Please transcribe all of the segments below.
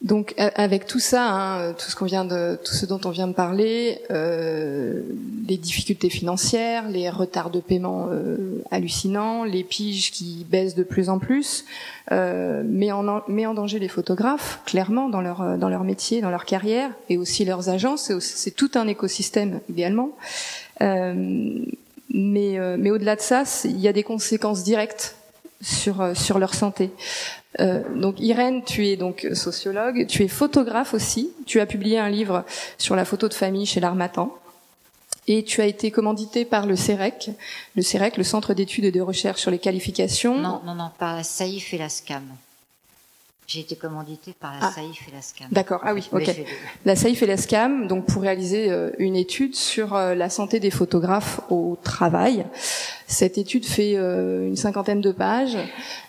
Donc avec tout ça, hein, tout ce dont on vient de parler, euh, les difficultés financières, les retards de paiement euh, hallucinants, les piges qui baissent de plus en plus, euh, met en danger les photographes clairement dans leur métier, dans leur carrière et aussi leurs agences. C'est tout un écosystème idéalement. Mais mais au-delà de ça, il y a des conséquences directes sur euh, sur leur santé. Euh, donc Irène, tu es donc sociologue, tu es photographe aussi. Tu as publié un livre sur la photo de famille chez l'Armatan. Et tu as été commandité par le CEREC, le CEREC, le Centre d'études et de recherche sur les qualifications. Non, non, non, pas la SAIF et la SCAM. J'ai été commanditée par la Ah. SAIF et la SCAM. D'accord, ah oui, ok. La SAIF et la SCAM, donc pour réaliser euh, une étude sur euh, la santé des photographes au travail. Cette étude fait euh, une cinquantaine de pages.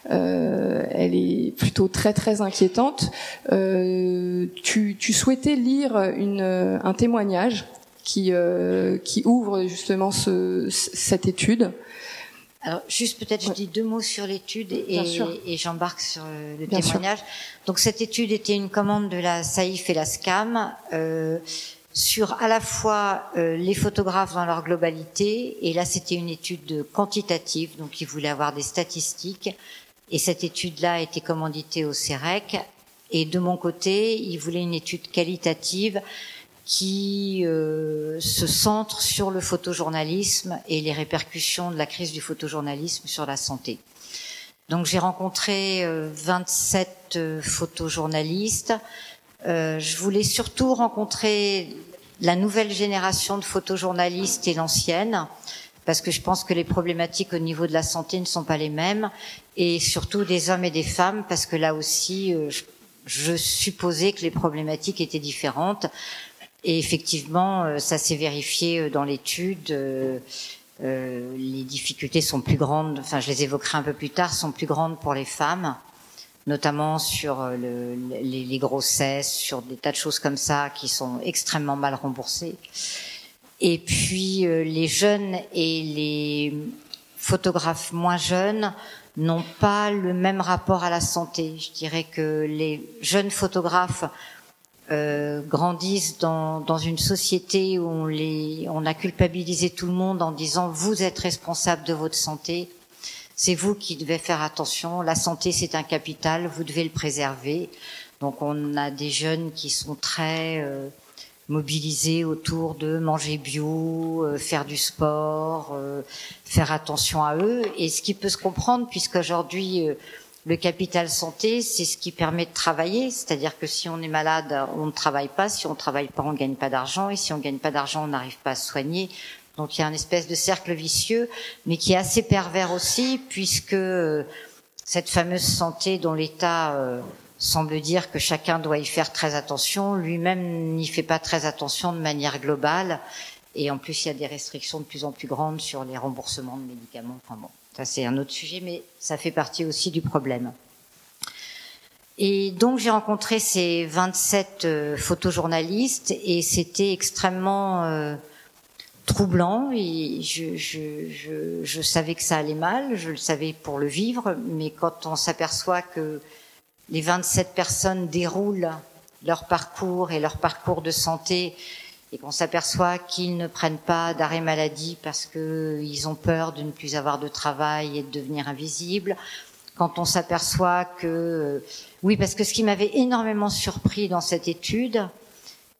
Elle est plutôt très très inquiétante. Tu, tu souhaitais lire une, un témoignage qui, euh, qui ouvre justement ce, cette étude. Alors, juste peut-être, je dis deux mots sur l'étude et, j'embarque sur euh, le Bien sûr. témoignage. Donc, cette étude était une commande de la SAIF et la SCAM euh, sur à la fois euh, les photographes dans leur globalité, et là, c'était une étude quantitative, donc ils voulaient avoir des statistiques, et cette étude-là a été commanditée au CEREC, et de mon côté, ils voulaient une étude qualitative qui euh, se centre sur le photojournalisme et les répercussions de la crise du photojournalisme sur la santé. Donc j'ai rencontré euh, 27 euh, photojournalistes. Euh, je voulais surtout rencontrer la nouvelle génération de photojournalistes et l'ancienne, parce que je pense que les problématiques au niveau de la santé ne sont pas les mêmes, et surtout des hommes et des femmes, parce que là aussi, euh, je, je supposais que les problématiques étaient différentes. Et effectivement, euh, ça s'est vérifié euh, dans l'étude. euh, les difficultés sont plus grandes, enfin je les évoquerai un peu plus tard, sont plus grandes pour les femmes, notamment sur le, les, les grossesses, sur des tas de choses comme ça qui sont extrêmement mal remboursées. Et puis les jeunes et les photographes moins jeunes n'ont pas le même rapport à la santé. Je dirais que les jeunes photographes euh, grandissent dans, dans une société où on, les, on a culpabilisé tout le monde en disant vous êtes responsable de votre santé, c'est vous qui devez faire attention, la santé c'est un capital, vous devez le préserver. Donc on a des jeunes qui sont très euh, mobilisés autour de manger bio, euh, faire du sport, euh, faire attention à eux, et ce qui peut se comprendre puisqu'aujourd'hui euh, le capital santé, c'est ce qui permet de travailler, c'est-à-dire que si on est malade, on ne travaille pas, si on ne travaille pas, on ne gagne pas d'argent, et si on ne gagne pas d'argent, on n'arrive pas à se soigner. Donc il y a un espèce de cercle vicieux, mais qui est assez pervers aussi, puisque euh, cette fameuse santé dont l'État euh, semble dire que chacun doit y faire très attention, lui-même n'y fait pas très attention de manière globale, et en plus il y a des restrictions de plus en plus grandes sur les remboursements de médicaments. Enfin c'est un autre sujet, mais ça fait partie aussi du problème. Et donc j'ai rencontré ces 27 euh, photojournalistes et c'était extrêmement euh, troublant. Et je, je, je, je savais que ça allait mal, je le savais pour le vivre, mais quand on s'aperçoit que les 27 personnes déroulent leur parcours et leur parcours de santé et qu'on s'aperçoit qu'ils ne prennent pas d'arrêt maladie parce qu'ils ont peur de ne plus avoir de travail et de devenir invisibles, quand on s'aperçoit que oui parce que ce qui m'avait énormément surpris dans cette étude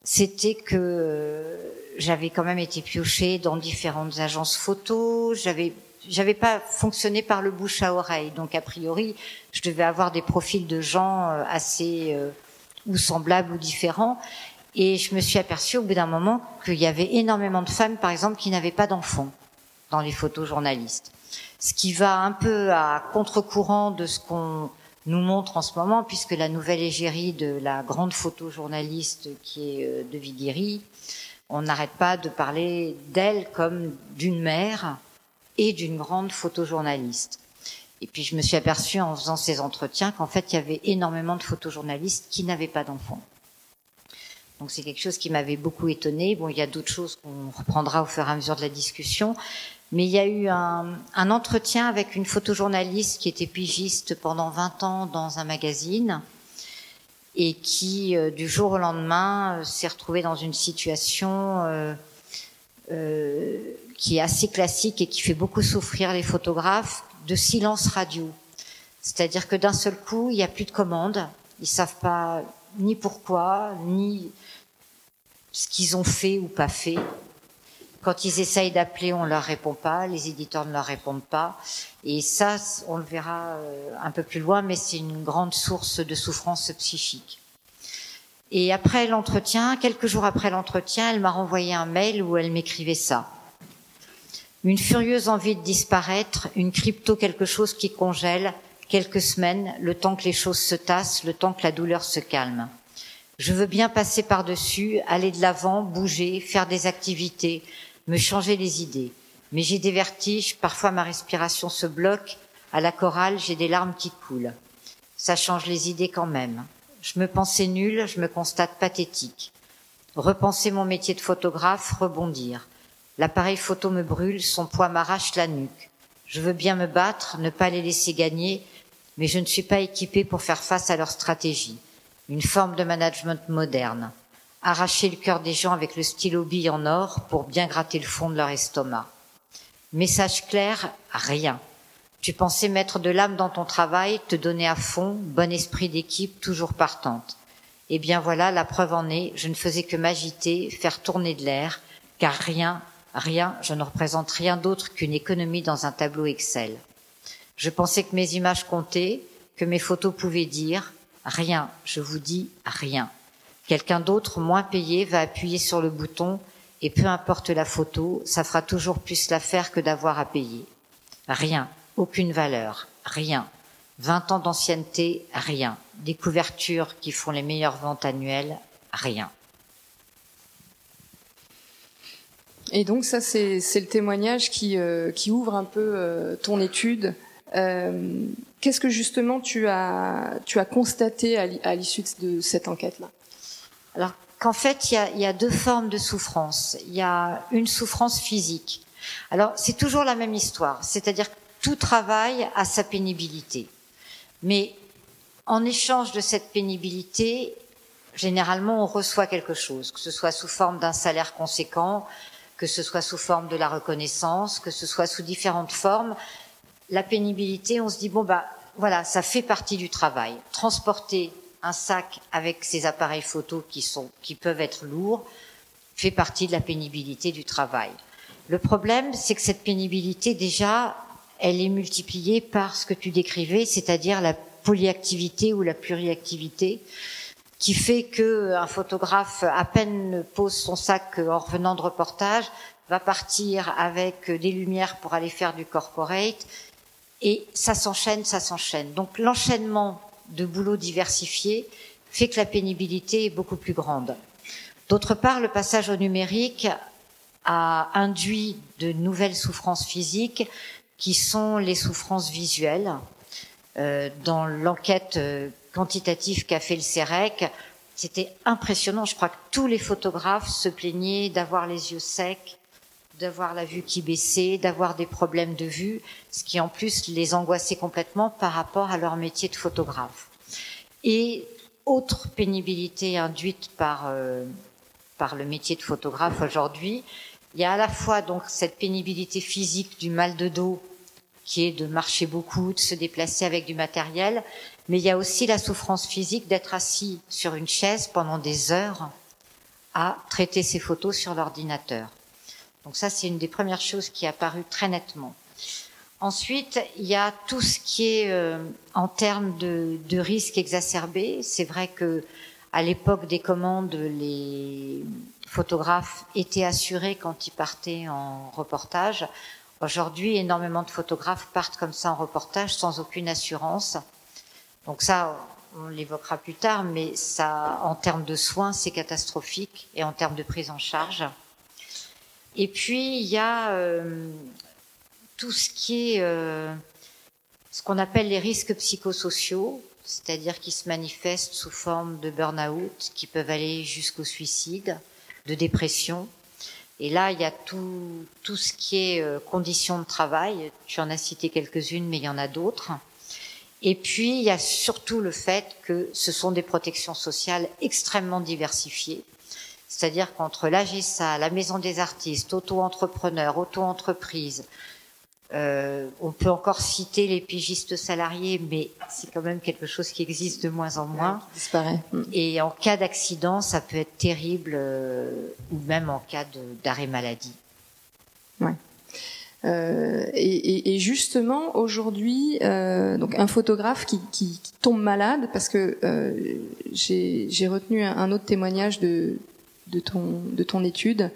c'était que euh, j'avais quand même été piochée dans différentes agences photos, j'avais j'avais pas fonctionné par le bouche à oreille, donc a priori je devais avoir des profils de gens euh, assez euh, ou semblables ou différents. Et je me suis aperçue au bout d'un moment qu'il y avait énormément de femmes, par exemple, qui n'avaient pas d'enfants dans les photojournalistes. Ce qui va un peu à contre-courant de ce qu'on nous montre en ce moment, puisque la nouvelle égérie de la grande photojournaliste qui est euh, de Viguieri, on n'arrête pas de parler d'elle comme d'une mère et d'une grande photojournaliste. Et puis je me suis aperçue en faisant ces entretiens qu'en fait il y avait énormément de photojournalistes qui n'avaient pas d'enfants. Donc c'est quelque chose qui m'avait beaucoup étonnée. Bon, il y a d'autres choses qu'on reprendra au fur et à mesure de la discussion. Mais il y a eu un, un entretien avec une photojournaliste qui était pigiste pendant 20 ans dans un magazine et qui, euh, du jour au lendemain, s'est retrouvé dans une situation qui est assez classique et qui fait beaucoup souffrir les photographes, de silence radio. C'est-à-dire que d'un seul coup, il n'y a plus de commandes, ils savent pas ni pourquoi, ni ce qu'ils ont fait ou pas fait. Quand ils essayent d'appeler, on leur répond pas, les éditeurs ne leur répondent pas. Et ça, on le verra euh, un peu plus loin, mais c'est une grande source de souffrance psychique. Et après l'entretien, quelques jours après l'entretien, elle m'a renvoyé un mail où elle m'écrivait ça. Une furieuse envie de disparaître, une crypto quelque chose qui congèle, quelques semaines, le temps que les choses se tassent, le temps que la douleur se calme. Je veux bien passer par-dessus, aller de l'avant, bouger, faire des activités, me changer les idées. Mais j'ai des vertiges, parfois ma respiration se bloque, à la chorale j'ai des larmes qui coulent. Ça change les idées quand même. Je me pensais nulle, je me constate pathétique. Repenser mon métier de photographe, rebondir. L'appareil photo me brûle, son poids m'arrache la nuque. Je veux bien me battre, ne pas les laisser gagner, mais je ne suis pas équipée pour faire face à leur stratégie. Une forme de management moderne. Arracher le cœur des gens avec le stylo bille en or pour bien gratter le fond de leur estomac. Message clair, rien. Tu pensais mettre de l'âme dans ton travail, te donner à fond, bon esprit d'équipe, toujours partante. Eh bien voilà, la preuve en est, je ne faisais que m'agiter, faire tourner de l'air, car rien, rien, je ne représente rien d'autre qu'une économie dans un tableau Excel. Je pensais que mes images comptaient, que mes photos pouvaient dire rien, je vous dis rien. Quelqu'un d'autre, moins payé, va appuyer sur le bouton et peu importe la photo, ça fera toujours plus l'affaire que d'avoir à payer. Rien, aucune valeur, rien. Vingt ans d'ancienneté, rien. Des couvertures qui font les meilleures ventes annuelles, rien. Et donc ça, c'est le témoignage qui, euh, qui, ouvre un peu euh, ton étude euh, qu'est-ce que justement tu as, tu as constaté à l'issue de cette enquête-là? Alors qu'en fait, il y, a, y a, deux formes de souffrance. Il y a une souffrance physique. Alors c'est toujours la même histoire, c'est-à-dire que tout travail a sa pénibilité. Mais en échange de cette pénibilité, généralement on reçoit quelque chose, que ce soit sous forme d'un salaire conséquent, que ce soit sous forme de la reconnaissance, que ce soit sous différentes formes, la pénibilité, on se dit bon bah voilà, ça fait partie du travail. Transporter un sac avec ces appareils photo qui sont qui peuvent être lourds fait partie de la pénibilité du travail. Le problème, c'est que cette pénibilité déjà, elle est multipliée par ce que tu décrivais, c'est-à-dire la polyactivité ou la pluriactivité qui fait que un photographe à peine pose son sac en revenant de reportage va partir avec des lumières pour aller faire du corporate et ça s'enchaîne, ça s'enchaîne. Donc l'enchaînement de boulots diversifiés fait que la pénibilité est beaucoup plus grande. D'autre part, le passage au numérique a induit de nouvelles souffrances physiques qui sont les souffrances visuelles. Euh, dans l'enquête euh, quantitative qu'a fait le CEREC, c'était impressionnant. Je crois que tous les photographes se plaignaient d'avoir les yeux secs, d'avoir la vue qui baissait, d'avoir des problèmes de vue, ce qui en plus les angoissait complètement par rapport à leur métier de photographe. Et autre pénibilité induite par euh, par le métier de photographe aujourd'hui, il y a à la fois donc cette pénibilité physique du mal de dos qui est de marcher beaucoup, de se déplacer avec du matériel, mais il y a aussi la souffrance physique d'être assis sur une chaise pendant des heures à traiter ses photos sur l'ordinateur. Donc ça, c'est une des premières choses qui est apparue très nettement. Ensuite, il y a tout ce qui est euh, en termes de, de risques exacerbés. C'est vrai que à l'époque des commandes, les photographes étaient assurés quand ils partaient en reportage. Aujourd'hui, énormément de photographes partent comme ça en reportage sans aucune assurance. Donc ça, on l'évoquera plus tard, mais ça, en termes de soins, c'est catastrophique et en termes de prise en charge. Et puis, il y a euh, tout ce qui est euh, ce qu'on appelle les risques psychosociaux, c'est-à-dire qui se manifestent sous forme de burn-out, qui peuvent aller jusqu'au suicide, de dépression. Et là, il y a tout, tout ce qui est euh, conditions de travail. Tu en as cité quelques-unes, mais il y en a d'autres. Et puis, il y a surtout le fait que ce sont des protections sociales extrêmement diversifiées. C'est-à-dire qu'entre l'AGSA, la Maison des artistes, auto-entrepreneurs, auto-entreprises, euh, on peut encore citer les pigistes salariés, mais c'est quand même quelque chose qui existe de moins en moins. disparaît. Mm. Et en cas d'accident, ça peut être terrible, euh, ou même en cas d'arrêt maladie. Ouais. Euh, et, et, justement aujourd'hui, euh, donc un photographe qui, qui, qui, tombe malade parce que euh, j'ai retenu un, autre témoignage de, de ton de ton étude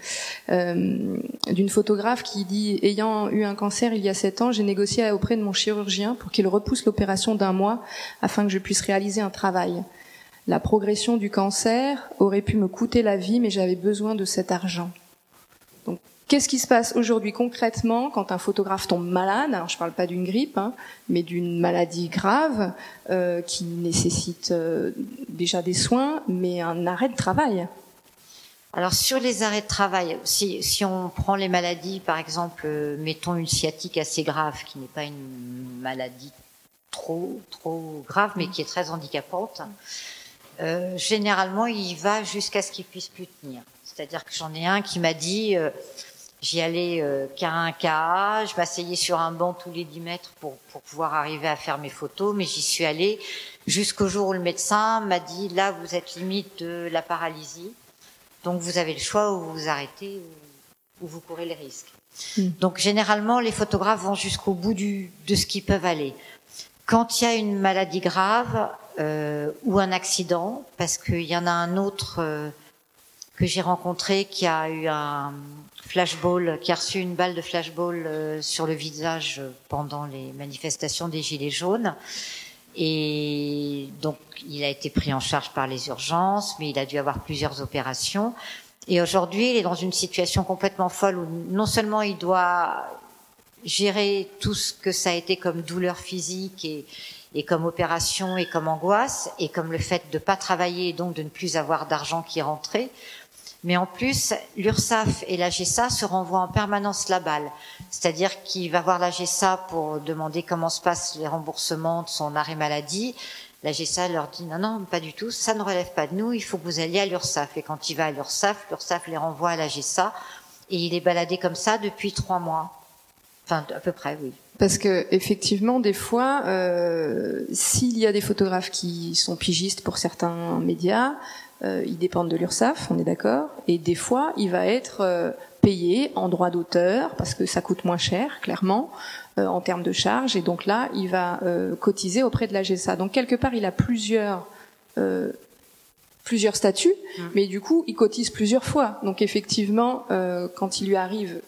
euh, d'une photographe qui dit ayant eu un cancer il y a sept ans, j'ai négocié auprès de mon chirurgien pour qu'il repousse l'opération d'un mois afin que je puisse réaliser un travail. La progression du cancer aurait pu me coûter la vie, mais j'avais besoin de cet argent. Qu'est-ce qui se passe aujourd'hui concrètement quand un photographe tombe malade? Alors, je ne parle pas d'une grippe, hein, mais d'une maladie grave euh, qui nécessite euh, déjà des soins, mais un arrêt de travail. Alors sur les arrêts de travail, si, si on prend les maladies, par exemple, euh, mettons une sciatique assez grave, qui n'est pas une maladie trop trop grave, mais qui est très handicapante, euh, généralement il va jusqu'à ce qu'il puisse plus tenir. C'est-à-dire que j'en ai un qui m'a dit J'y allais euh, qu'à un cas, je m'asseyais sur un banc tous les 10 mètres pour, pour pouvoir arriver à faire mes photos, mais j'y suis allée jusqu'au jour où le médecin m'a dit là vous êtes limite de la paralysie, donc vous avez le choix où vous vous arrêtez ou, vous courez les risques. Hmm. Donc généralement les photographes vont jusqu'au bout du, de ce qu'ils peuvent aller. Quand il y a une maladie grave euh, ou un accident, parce qu'il y en a un autre euh, que j'ai rencontré qui a eu un, flashball, qui a reçu une balle de flashball euh, sur le visage pendant les manifestations des Gilets jaunes. Et donc, il a été pris en charge par les urgences, mais il a dû avoir plusieurs opérations. Et aujourd'hui, il est dans une situation complètement folle où non seulement il doit gérer tout ce que ça a été comme douleur physique et, comme opération et comme angoisse et comme le fait de ne pas travailler et donc de ne plus avoir d'argent qui rentrait. Mais en plus, l'URSSAF et la GESA se renvoient en permanence la balle. C'est-à-dire qu'il va voir la GESA pour demander comment se passent les remboursements de son arrêt maladie. La GESA leur dit non, non, pas du tout, ça ne relève pas de nous, il faut que vous alliez à l'URSSAF. Et quand il va à l'URSSAF, l'URSSAF les renvoie à la GESA. Et il est baladé comme ça depuis trois mois. Enfin, à peu près, oui. Parce que effectivement, des fois, euh, s'il y a des photographes qui sont pigistes pour certains médias, euh, ils dépendent de l'URSSAF, on est d'accord, et des fois, il va être euh, payé en droit d'auteur parce que ça coûte moins cher, clairement, euh, en termes de charges, et donc là, il va cotiser auprès de la GSA. Donc quelque part, il a plusieurs plusieurs statuts, mmh. mais du coup, il cotise plusieurs fois. Donc effectivement, quand il lui arrive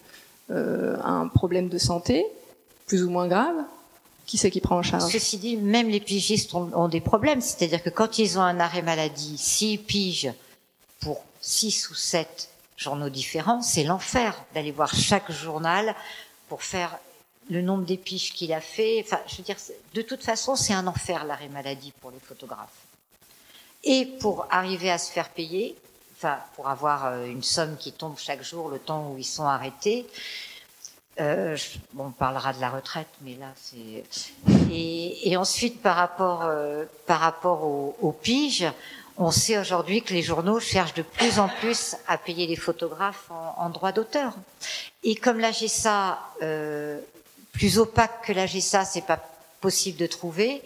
un problème de santé, plus ou moins grave, qui c'est qui prend en charge? Ceci dit, même les pigistes ont, des problèmes. C'est-à-dire que quand ils ont un arrêt maladie, s'ils pigent pour six ou sept journaux différents, c'est l'enfer d'aller voir chaque journal pour faire le nombre d'épiges qu'il a fait. Enfin, je veux dire, de toute façon, c'est un enfer l'arrêt maladie pour les photographes. Et pour arriver à se faire payer, enfin, pour avoir euh, une somme qui tombe chaque jour le temps où ils sont arrêtés, euh, on parlera de la retraite, mais là c'est. Et, et, ensuite, par rapport euh, par rapport aux au piges, on sait aujourd'hui que les journaux cherchent de plus en plus à payer les photographes en, en droit d'auteur. Et comme la GSA, euh, plus opaque que la GSA, c'est pas possible de trouver.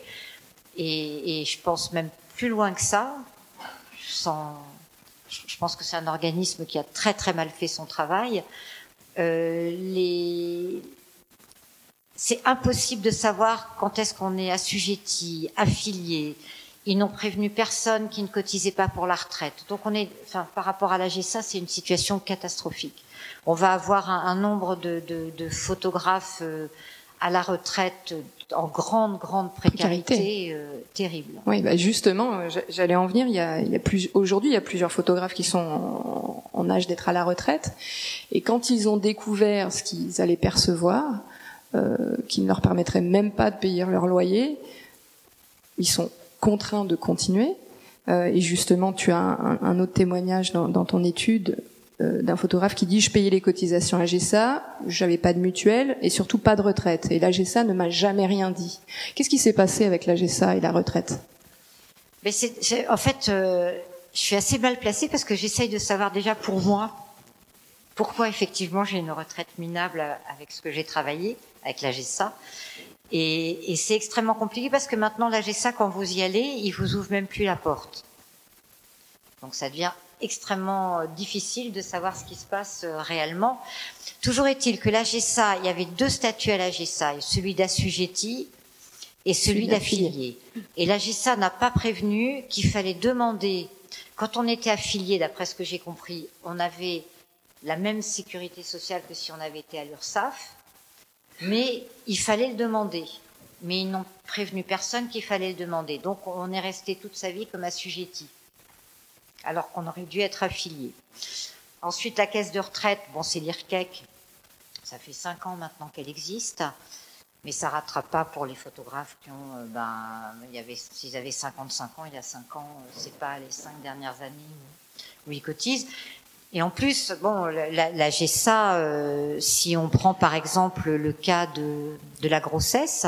Et, et, je pense même plus loin que ça. Sans, je pense que c'est un organisme qui a très très mal fait son travail. Euh, les... c'est impossible de savoir quand est-ce qu'on est assujetti, affilié. Ils n'ont prévenu personne qui ne cotisait pas pour la retraite. Donc on est, enfin, par rapport à la GSA, c'est une situation catastrophique. On va avoir un, nombre de, de, de photographes euh, à la retraite en grande, grande précarité, euh, terrible. Oui, bah justement, j'allais en venir. Il y a, il y a plus aujourd'hui, il y a plusieurs photographes qui sont en, âge d'être à la retraite, et quand ils ont découvert ce qu'ils allaient percevoir, euh, qui ne leur permettrait même pas de payer leur loyer, ils sont contraints de continuer. Euh, et justement, tu as un, autre témoignage dans, ton étude euh, d'un photographe qui dit je payais les cotisations à GESA, j'avais pas de mutuelle et surtout pas de retraite. Et la GESA ne m'a jamais rien dit. Qu'est-ce qui s'est passé avec la GESA et la retraite? Mais c'est, En fait, euh, je suis assez mal placée parce que j'essaye de savoir déjà pour moi pourquoi effectivement j'ai une retraite minable avec ce que j'ai travaillé avec la GESA. Et, et c'est extrêmement compliqué parce que maintenant la GESA, quand vous y allez, il vous ouvre même plus la porte. Donc ça devient extrêmement euh, difficile de savoir ce qui se passe euh, réellement. Toujours est-il que la GESA, il y avait deux statuts à la GESA, celui d'assujetti et celui d'affilié. Et la GESA n'a pas prévenu qu'il fallait demander, quand on était affilié, d'après ce que j'ai compris, on avait la même sécurité sociale que si on avait été à l'URSSAF, mais il fallait le demander. Mais ils n'ont prévenu personne qu'il fallait le demander. Donc on est resté toute sa vie comme assujetti alors qu'on aurait dû être affilié. Ensuite, la caisse de retraite, bon, c'est l'IRCEC, ça fait cinq ans maintenant qu'elle existe, mais ça rattrape pas pour les photographes qui ont, euh, ben, il y avait, s'ils avaient 55 ans, il y a cinq ans, euh, c'est pas les cinq dernières années où, ils cotisent. Et en plus, bon, la, la GESA, euh, si on prend par exemple le cas de, de la grossesse,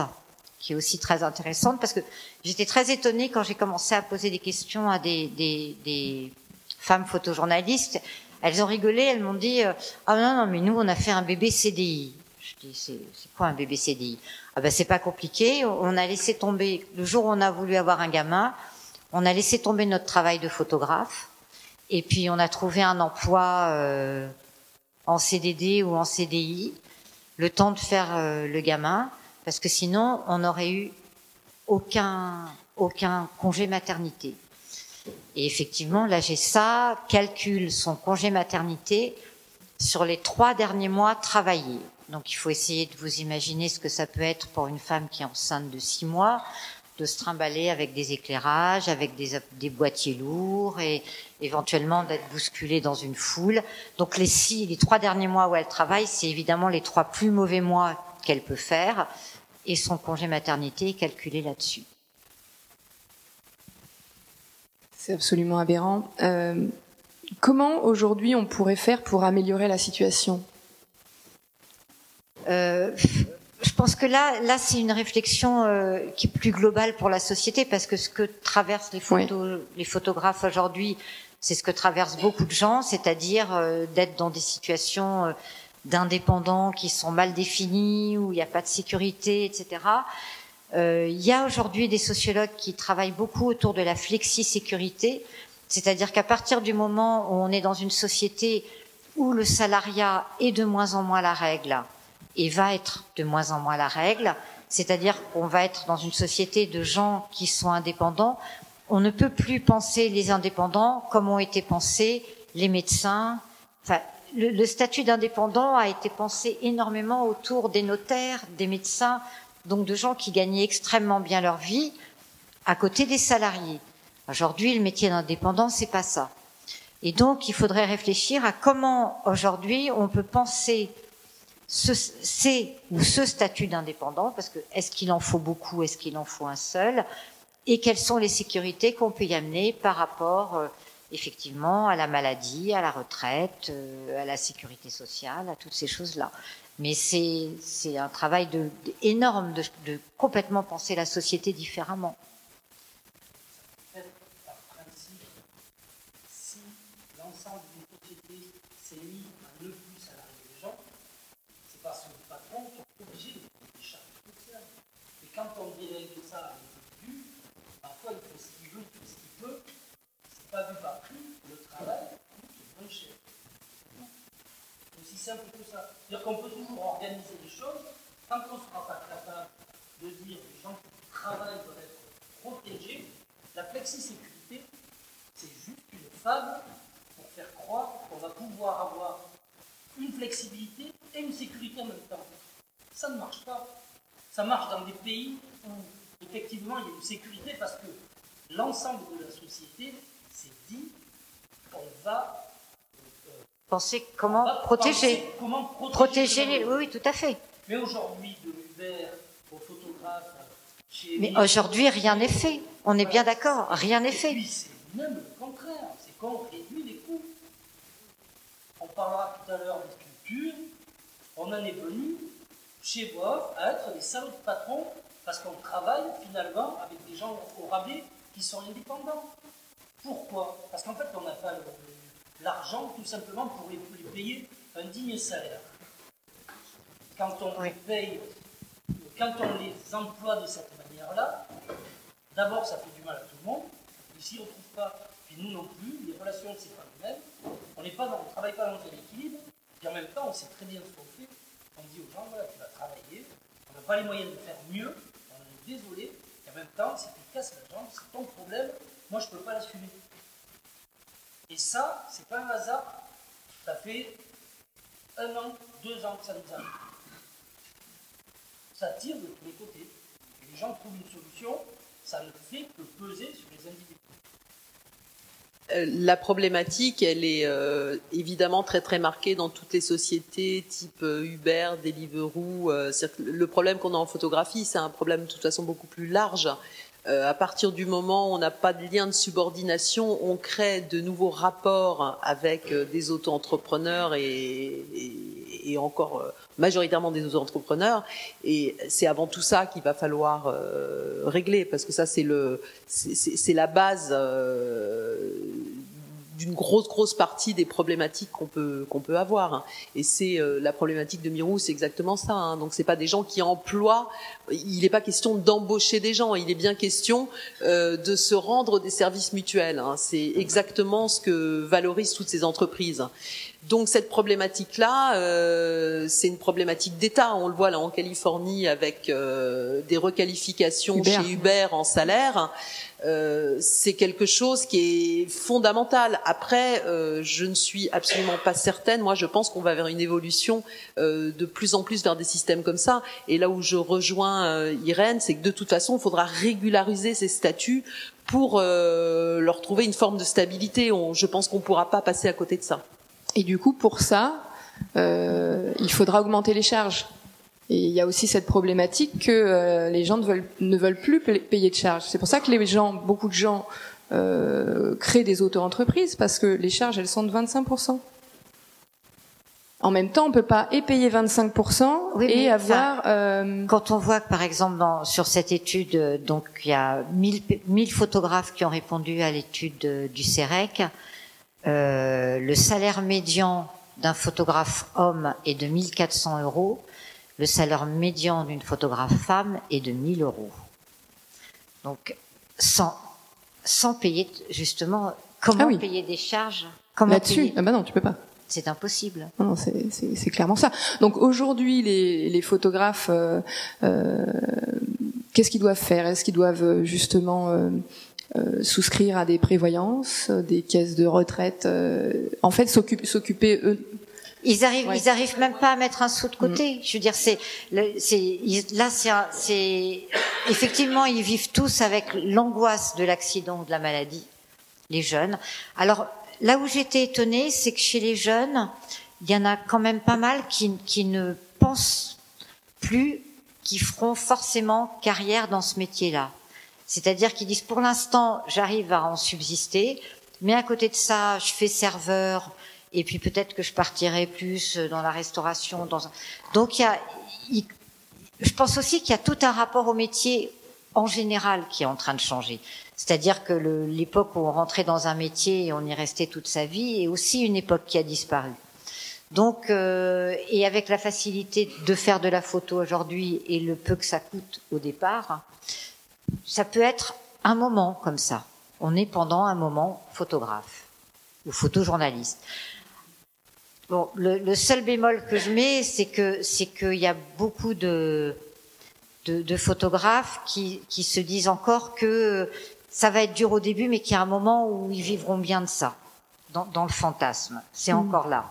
qui est aussi très intéressante parce que j'étais très étonnée quand j'ai commencé à poser des questions à des, des, des femmes photojournalistes. Elles ont rigolé, elles m'ont dit euh, ah non non mais nous on a fait un bébé CDI. C'est quoi un bébé CDI Ah ben c'est pas compliqué. On a laissé tomber le jour où on a voulu avoir un gamin, on a laissé tomber notre travail de photographe et puis on a trouvé un emploi euh, en CDD ou en CDI, le temps de faire euh, le gamin parce que sinon on n'aurait eu aucun, aucun congé maternité. Et effectivement, la GESA calcule son congé maternité sur les trois derniers mois travaillés. Donc il faut essayer de vous imaginer ce que ça peut être pour une femme qui est enceinte de six mois, de se trimballer avec des éclairages, avec des, boîtiers lourds et éventuellement d'être bousculée dans une foule. Donc les six, les trois derniers mois où elle travaille, c'est évidemment les trois plus mauvais mois qu'elle peut faire et son congé maternité est calculé là-dessus. C'est absolument aberrant. Euh, comment aujourd'hui on pourrait faire pour améliorer la situation? Je pense que là, là c'est une réflexion euh, qui est plus globale pour la société parce que ce que traversent les, photos, les photographes aujourd'hui, c'est ce que traversent beaucoup de gens, c'est-à-dire d'être dans des situations d'indépendants qui sont mal définis, où il n'y a pas de sécurité, etc. Euh, il y a aujourd'hui des sociologues qui travaillent beaucoup autour de la flexi-sécurité, c'est-à-dire qu'à partir du moment où on est dans une société où le salariat est de moins en moins la règle et va être de moins en moins la règle, c'est-à-dire qu'on va être dans une société de gens qui sont indépendants, on ne peut plus penser les indépendants comme ont été pensés les médecins, enfin le, statut d'indépendant a été pensé énormément autour des notaires, des médecins, donc de gens qui gagnaient extrêmement bien leur vie à côté des salariés. Aujourd'hui, le métier d'indépendant, c'est pas ça. Et donc, il faudrait réfléchir à comment aujourd'hui on peut penser ce, c'est ou ce statut d'indépendant, parce que est-ce qu'il en faut beaucoup, est-ce qu'il en faut un seul, et quelles sont les sécurités qu'on peut y amener par rapport euh, effectivement à la maladie, à la retraite, euh, à la sécurité sociale, à toutes ces choses-là. Mais c'est un travail de, énorme de, de complètement penser la société différemment. Simple que ça. C'est-à-dire qu'on peut toujours organiser les choses tant qu'on ne sera pas capable de dire les gens qui travaillent doivent être protégés. La flexi-sécurité, c'est juste une fable pour faire croire qu'on va pouvoir avoir une flexibilité et une sécurité en même temps. Ça ne marche pas. Ça marche dans des pays où effectivement il y a une sécurité parce que l'ensemble de la société s'est dit qu'on va penser comment protéger. comment protéger, les... Oui, tout à fait. Mais aujourd'hui, de l'hiver aux photographes. Chez Mais aujourd'hui, rien n'est fait. On est bien d'accord, rien n'est fait. c'est même le contraire, c'est qu'on réduit les coûts. on parlera tout à l'heure des structures, on en est venu chez moi à être des salauds de patrons parce qu'on travaille finalement avec des gens au rabais qui sont indépendants. Pourquoi? Parce qu'en fait, on n'a pas l'argent tout simplement pour les, payer un digne salaire. Quand on les paye, quand on les emploie de cette manière-là, d'abord ça fait du mal à tout le monde. Ici, on ne trouve pas, puis nous non plus, les relations ne pas les mêmes. On ne travaille pas dans un équilibre, et en même temps, on sait très bien ce qu'on fait. On dit aux gens, voilà, tu vas travailler, on n'a pas les moyens de faire mieux, on est désolé, et en même temps, si tu casses la jambe, c'est ton problème, moi je ne peux pas l'assumer. Et ça, c'est pas un hasard. Ça fait un an, deux ans que ça nous arrive. Ça tire de tous les côtés. Les gens trouvent une solution, ça ne fait que peser sur les individus. Euh, la problématique, elle est euh, évidemment très très marquée dans toutes les sociétés type euh, Uber, Deliveroo. le problème qu'on a en photographie, c'est un problème de toute façon beaucoup plus large euh, à partir du moment où on n'a pas de lien de subordination, on crée de nouveaux rapports avec euh, des auto-entrepreneurs et, et, encore euh, majoritairement des auto-entrepreneurs. Et c'est avant tout ça qu'il va falloir régler, parce que ça c'est le, c'est la base d'une grosse grosse partie des problématiques qu'on peut qu'on peut avoir. Et c'est euh, la problématique de Mirou, c'est exactement ça. Hein. Donc c'est pas des gens qui emploient. Il n'est pas question d'embaucher des gens. Il est bien question euh, de se rendre des services mutuels. Hein. C'est exactement ce que valorisent toutes ces entreprises. Donc cette problématique-là, euh, c'est une problématique d'État. On le voit là en Californie avec euh, des requalifications chez Uber en salaire. Euh, c'est quelque chose qui est fondamental. Après, euh, je ne suis absolument pas certaine. Moi, je pense qu'on va vers une évolution euh, de plus en plus vers des systèmes comme ça. Et là où je rejoins Irène, c'est que de toute façon, il faudra régulariser ces statuts pour leur trouver une forme de stabilité. je pense qu'on ne pourra pas passer à côté de ça. Et du coup, pour ça, il faudra augmenter les charges. Et il y a aussi cette problématique que euh, les gens ne veulent, ne veulent plus payer de charges. C'est pour ça que les gens, beaucoup de gens euh, créent des auto-entreprises parce que les charges, elles sont de 25%. En même temps, on peut pas et payer 25% et avoir. euh... Quand on voit que, par exemple, dans, sur cette étude, euh, donc il y a 1000, 1000 photographes qui ont répondu à l'étude du CEREC, euh, le salaire médian d'un photographe homme est de 1400 euros le salaire médian d'une photographe femme est de 1000 euros. Donc, sans, sans payer, justement, comment ah payer des charges? Là-dessus? Ah bah non, tu peux pas. C'est impossible. Non, c'est clairement ça. Donc aujourd'hui, les, les, photographes, euh, euh, qu'est-ce qu'ils doivent faire? Est-ce qu'ils doivent euh, justement euh, euh, souscrire à des prévoyances, des caisses de retraite En fait, s'occuper eux? Ils arrivent, ils arrivent même pas à mettre un sou de côté. Mm. Je veux dire, c'est, c'est, là, c'est, effectivement, ils vivent tous avec l'angoisse de l'accident ou de la maladie, les jeunes. Alors, là où j'étais étonnée, c'est que chez les jeunes, il y en a quand même pas mal qui, qui ne pensent plus qu'ils feront forcément carrière dans ce métier-là. C'est-à-dire qu'ils disent, pour l'instant, j'arrive à en subsister, mais à côté de ça, je fais serveur, et puis peut-être que je partirai plus dans la restauration. Donc il y a, je pense aussi qu'il y a tout un rapport au métier en général qui est en train de changer. C'est-à-dire que l'époque où on rentrait dans un métier et on y restait toute sa vie est aussi une époque qui a disparu. Donc, euh, et avec la facilité de faire de la photo aujourd'hui et le peu que ça coûte au départ, ça peut être un moment comme ça. On est pendant un moment photographe ou photojournaliste. Bon, le, seul bémol que je mets, c'est que c'est qu'il y a beaucoup de, de, photographes qui, qui, se disent encore que ça va être dur au début, mais qu'il y a un moment où ils vivront bien de ça, dans, dans le fantasme. C'est mmh. encore là.